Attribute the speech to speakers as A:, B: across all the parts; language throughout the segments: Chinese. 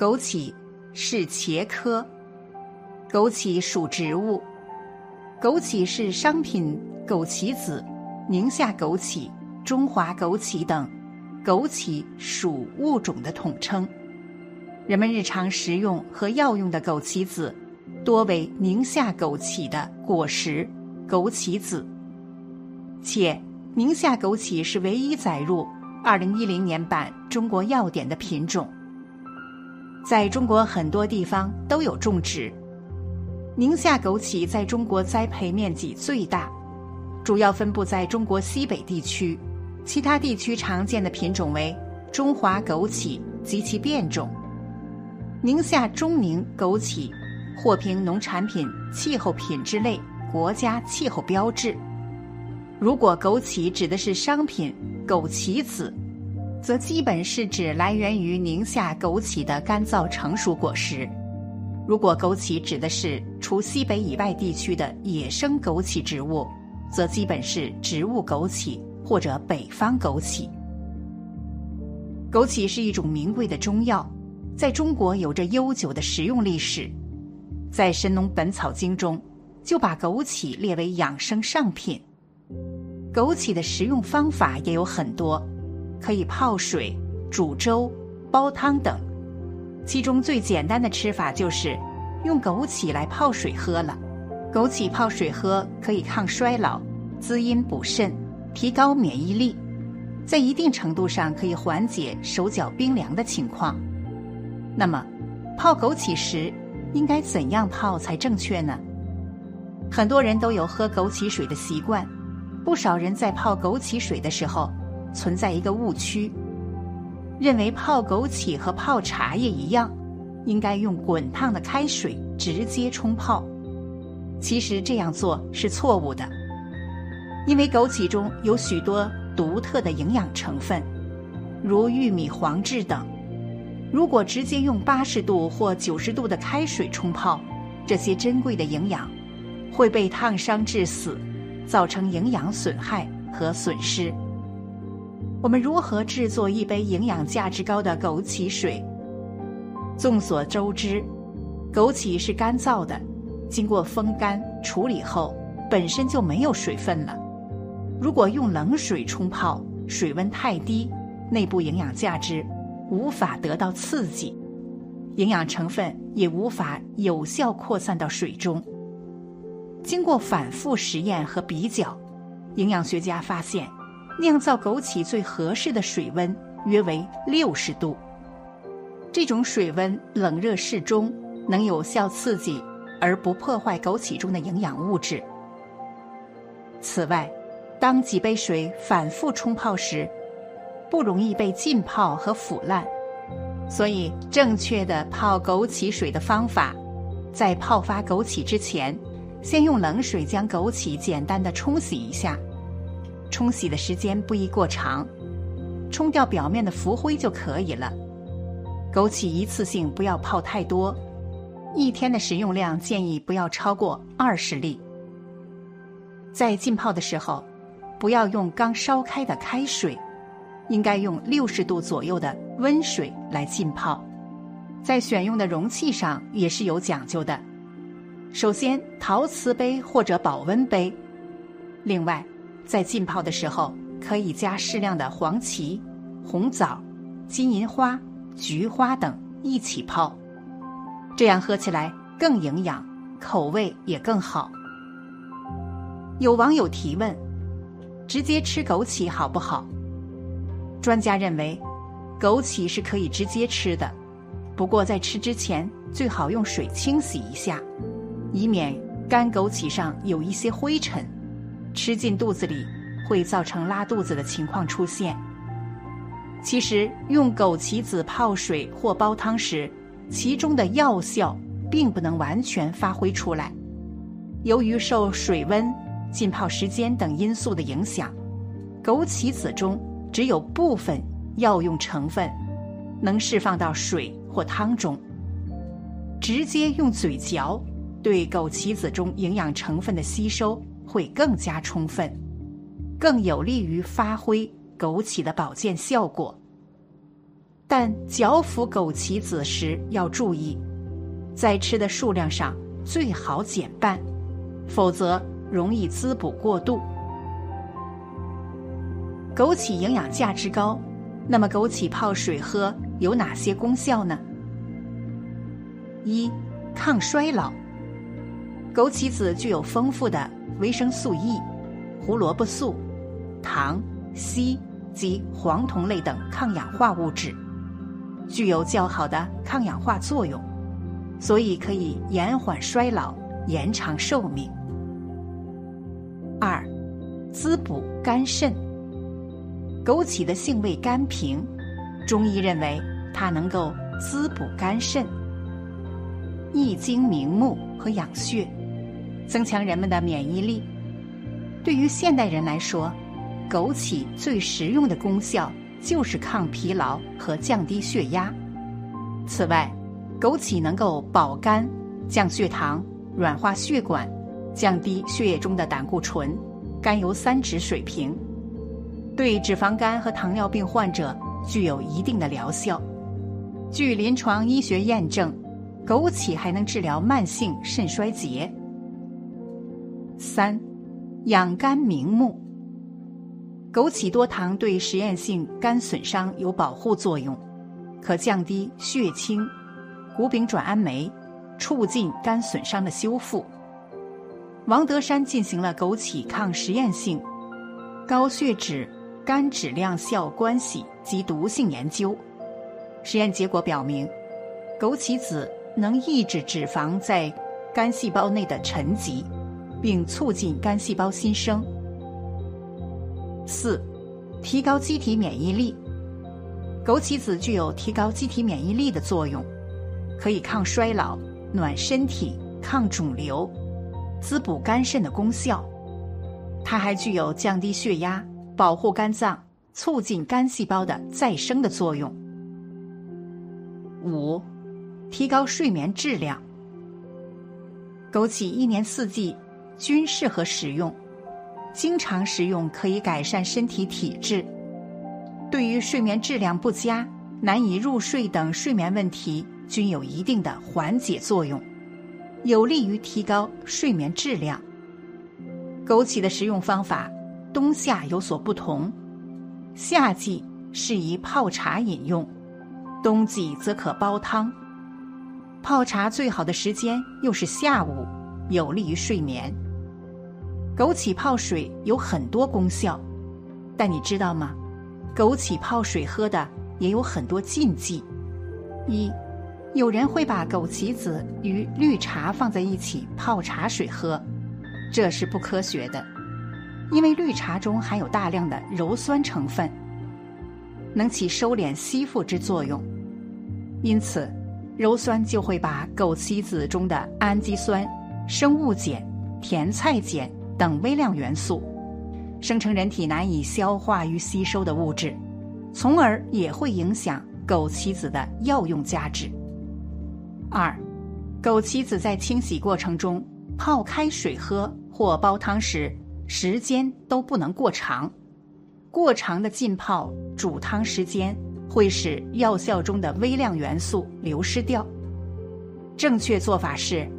A: 枸杞是茄科，枸杞属植物，枸杞是商品枸杞子、宁夏枸杞、中华枸杞等枸杞属物种的统称。人们日常食用和药用的枸杞子，多为宁夏枸杞的果实枸杞子，且宁夏枸杞是唯一载入二零一零年版《中国药典》的品种。在中国很多地方都有种植。宁夏枸杞在中国栽培面积最大，主要分布在中国西北地区，其他地区常见的品种为中华枸杞及其变种。宁夏中宁枸杞获评农产品气候品质类国家气候标志。如果枸杞指的是商品枸杞子。则基本是指来源于宁夏枸杞的干燥成熟果实。如果枸杞指的是除西北以外地区的野生枸杞植物，则基本是植物枸杞或者北方枸杞。枸杞是一种名贵的中药，在中国有着悠久的食用历史。在《神农本草经》中，就把枸杞列为养生上品。枸杞的食用方法也有很多。可以泡水、煮粥、煲汤等，其中最简单的吃法就是用枸杞来泡水喝了。枸杞泡水喝可以抗衰老、滋阴补肾、提高免疫力，在一定程度上可以缓解手脚冰凉的情况。那么，泡枸杞时应该怎样泡才正确呢？很多人都有喝枸杞水的习惯，不少人在泡枸杞水的时候。存在一个误区，认为泡枸杞和泡茶叶一样，应该用滚烫的开水直接冲泡。其实这样做是错误的，因为枸杞中有许多独特的营养成分，如玉米黄质等。如果直接用八十度或九十度的开水冲泡，这些珍贵的营养会被烫伤致死，造成营养损害和损失。我们如何制作一杯营养价值高的枸杞水？众所周知，枸杞是干燥的，经过风干处理后，本身就没有水分了。如果用冷水冲泡，水温太低，内部营养价值无法得到刺激，营养成分也无法有效扩散到水中。经过反复实验和比较，营养学家发现。酿造枸杞最合适的水温约为六十度。这种水温冷热适中，能有效刺激而不破坏枸杞中的营养物质。此外，当几杯水反复冲泡时，不容易被浸泡和腐烂。所以，正确的泡枸杞水的方法，在泡发枸杞之前，先用冷水将枸杞简单的冲洗一下。冲洗的时间不宜过长，冲掉表面的浮灰就可以了。枸杞一次性不要泡太多，一天的食用量建议不要超过二十粒。在浸泡的时候，不要用刚烧开的开水，应该用六十度左右的温水来浸泡。在选用的容器上也是有讲究的，首先陶瓷杯或者保温杯，另外。在浸泡的时候，可以加适量的黄芪、红枣、金银花、菊花等一起泡，这样喝起来更营养，口味也更好。有网友提问：直接吃枸杞好不好？专家认为，枸杞是可以直接吃的，不过在吃之前最好用水清洗一下，以免干枸杞上有一些灰尘。吃进肚子里会造成拉肚子的情况出现。其实，用枸杞子泡水或煲汤时，其中的药效并不能完全发挥出来。由于受水温、浸泡时间等因素的影响，枸杞子中只有部分药用成分能释放到水或汤中。直接用嘴嚼，对枸杞子中营养成分的吸收会更加充分，更有利于发挥枸杞的保健效果。但嚼服枸杞子时要注意，在吃的数量上最好减半。否则容易滋补过度。枸杞营养价值高，那么枸杞泡水喝有哪些功效呢？一、抗衰老。枸杞子具有丰富的维生素 E、胡萝卜素、糖、硒及黄酮类等抗氧化物质，具有较好的抗氧化作用，所以可以延缓衰老、延长寿命。二，滋补肝肾。枸杞的性味甘平，中医认为它能够滋补肝肾、益精明目和养血，增强人们的免疫力。对于现代人来说，枸杞最实用的功效就是抗疲劳和降低血压。此外，枸杞能够保肝、降血糖、软化血管。降低血液中的胆固醇、甘油三酯水平，对脂肪肝和糖尿病患者具有一定的疗效。据临床医学验证，枸杞还能治疗慢性肾衰竭。三、养肝明目。枸杞多糖对实验性肝损伤有保护作用，可降低血清、谷丙转氨酶，促进肝损伤的修复。王德山进行了枸杞抗实验性高血脂肝质量效关系及毒性研究，实验结果表明，枸杞子能抑制脂肪在肝细胞内的沉积，并促进肝细胞新生。四、提高机体免疫力。枸杞子具有提高机体免疫力的作用，可以抗衰老、暖身体、抗肿瘤。滋补肝肾的功效，它还具有降低血压、保护肝脏、促进肝细胞的再生的作用。五、提高睡眠质量。枸杞一年四季均适合食用，经常食用可以改善身体体质，对于睡眠质量不佳、难以入睡等睡眠问题均有一定的缓解作用。有利于提高睡眠质量。枸杞的食用方法，冬夏有所不同。夏季适宜泡茶饮用，冬季则可煲汤。泡茶最好的时间又是下午，有利于睡眠。枸杞泡水有很多功效，但你知道吗？枸杞泡水喝的也有很多禁忌。一有人会把枸杞子与绿茶放在一起泡茶水喝，这是不科学的，因为绿茶中含有大量的鞣酸成分，能起收敛吸附之作用，因此鞣酸就会把枸杞子中的氨基酸、生物碱、甜菜碱等微量元素生成人体难以消化与吸收的物质，从而也会影响枸杞子的药用价值。二，枸杞子在清洗过程中泡开水喝或煲汤时，时间都不能过长。过长的浸泡、煮汤时间会使药效中的微量元素流失掉。正确做法是，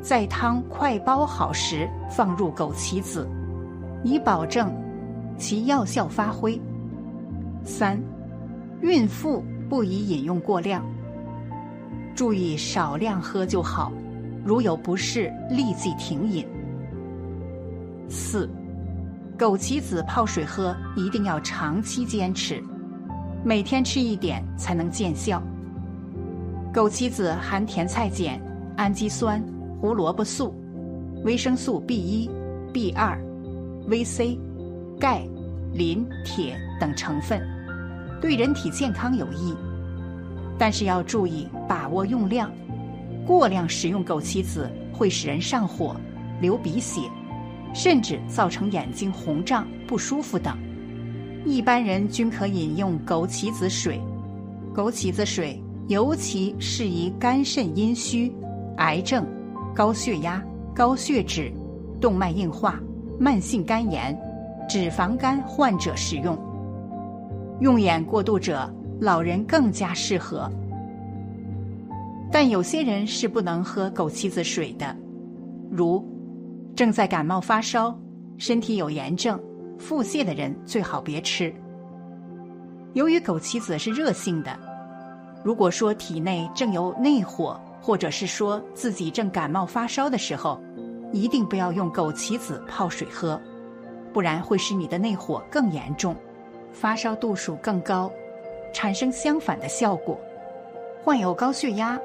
A: 在汤快煲好时放入枸杞子，以保证其药效发挥。三，孕妇不宜饮用过量。注意少量喝就好，如有不适立即停饮。四，枸杞子泡水喝一定要长期坚持，每天吃一点才能见效。枸杞子含甜菜碱、氨基酸、胡萝卜素、维生素 B 一、B 二、VC、钙、磷、铁等成分，对人体健康有益。但是要注意把握用量，过量食用枸杞子会使人上火、流鼻血，甚至造成眼睛红胀、不舒服等。一般人均可饮用枸杞子水，枸杞子水尤其适宜肝肾阴虚、癌症、高血压、高血脂、动脉硬化、慢性肝炎、脂肪肝患者使用。用眼过度者。老人更加适合，但有些人是不能喝枸杞子水的，如正在感冒发烧、身体有炎症、腹泻的人最好别吃。由于枸杞子是热性的，如果说体内正有内火，或者是说自己正感冒发烧的时候，一定不要用枸杞子泡水喝，不然会使你的内火更严重，发烧度数更高。产生相反的效果。患有高血压、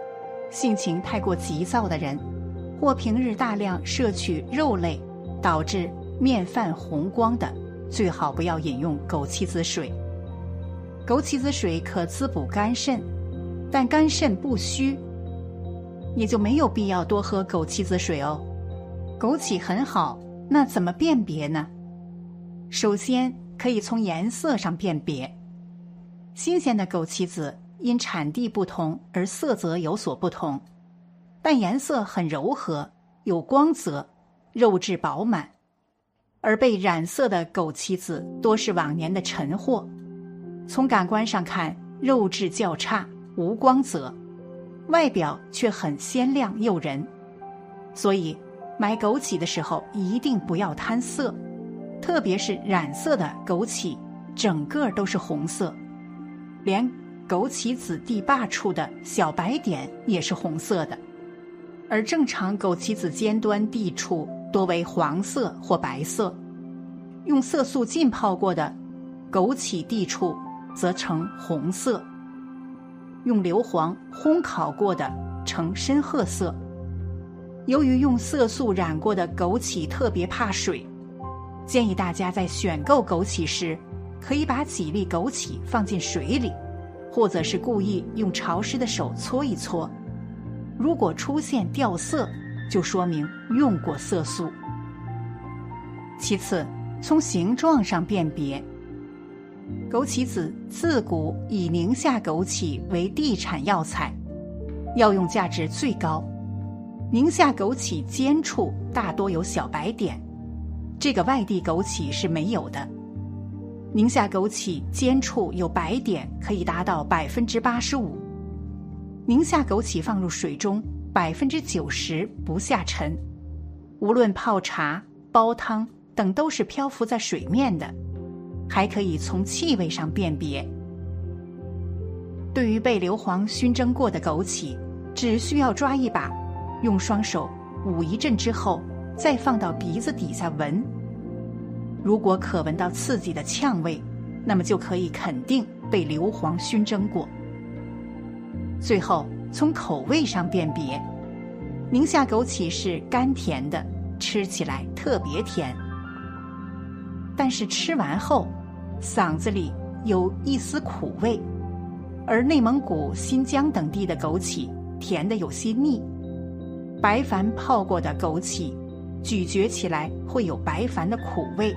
A: 性情太过急躁的人，或平日大量摄取肉类，导致面泛红光的，最好不要饮用枸杞子水。枸杞子水可滋补肝肾，但肝肾不虚，也就没有必要多喝枸杞子水哦。枸杞很好，那怎么辨别呢？首先可以从颜色上辨别。新鲜的枸杞子因产地不同而色泽有所不同，但颜色很柔和，有光泽，肉质饱满；而被染色的枸杞子多是往年的陈货，从感官上看肉质较差，无光泽，外表却很鲜亮诱人。所以买枸杞的时候一定不要贪色，特别是染色的枸杞，整个都是红色。连枸杞子蒂坝处的小白点也是红色的，而正常枸杞子尖端蒂处多为黄色或白色。用色素浸泡过的枸杞蒂处则呈红色。用硫磺烘烤过的呈深褐色。由于用色素染过的枸杞特别怕水，建议大家在选购枸杞时。可以把几粒枸杞放进水里，或者是故意用潮湿的手搓一搓。如果出现掉色，就说明用过色素。其次，从形状上辨别，枸杞子自古以宁夏枸杞为地产药材，药用价值最高。宁夏枸杞尖处大多有小白点，这个外地枸杞是没有的。宁夏枸杞尖处有白点，可以达到百分之八十五。宁夏枸杞放入水中，百分之九十不下沉，无论泡茶、煲汤等都是漂浮在水面的。还可以从气味上辨别。对于被硫磺熏蒸过的枸杞，只需要抓一把，用双手捂一阵之后，再放到鼻子底下闻。如果可闻到刺激的呛味，那么就可以肯定被硫磺熏蒸过。最后从口味上辨别，宁夏枸杞是甘甜的，吃起来特别甜。但是吃完后，嗓子里有一丝苦味，而内蒙古、新疆等地的枸杞甜的有些腻。白矾泡过的枸杞，咀嚼起来会有白矾的苦味。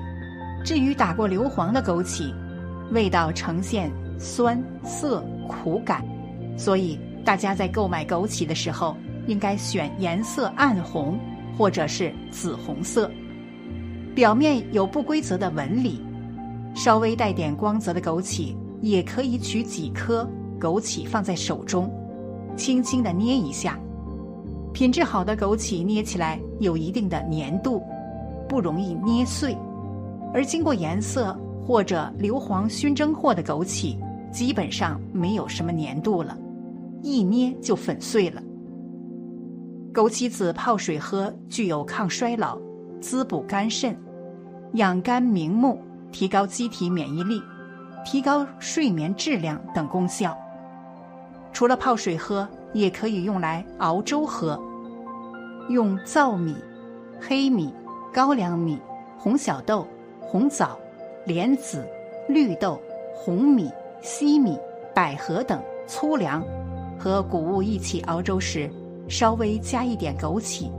A: 至于打过硫磺的枸杞，味道呈现酸涩苦感，所以大家在购买枸杞的时候，应该选颜色暗红或者是紫红色，表面有不规则的纹理，稍微带点光泽的枸杞，也可以取几颗枸杞放在手中，轻轻的捏一下。品质好的枸杞捏起来有一定的粘度，不容易捏碎。而经过颜色或者硫磺熏蒸过的枸杞，基本上没有什么粘度了，一捏就粉碎了。枸杞子泡水喝具有抗衰老、滋补肝肾、养肝明目、提高机体免疫力、提高睡眠质量等功效。除了泡水喝，也可以用来熬粥喝。用糙米、黑米、高粱米、红小豆。红枣、莲子、绿豆、红米、西米、百合等粗粮和谷物一起熬粥时，稍微加一点枸杞，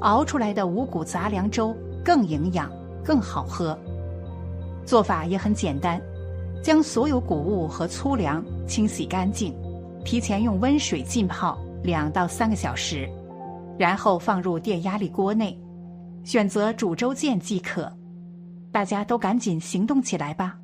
A: 熬出来的五谷杂粮粥更营养、更好喝。做法也很简单，将所有谷物和粗粮清洗干净，提前用温水浸泡两到三个小时，然后放入电压力锅内，选择煮粥键即可。大家都赶紧行动起来吧！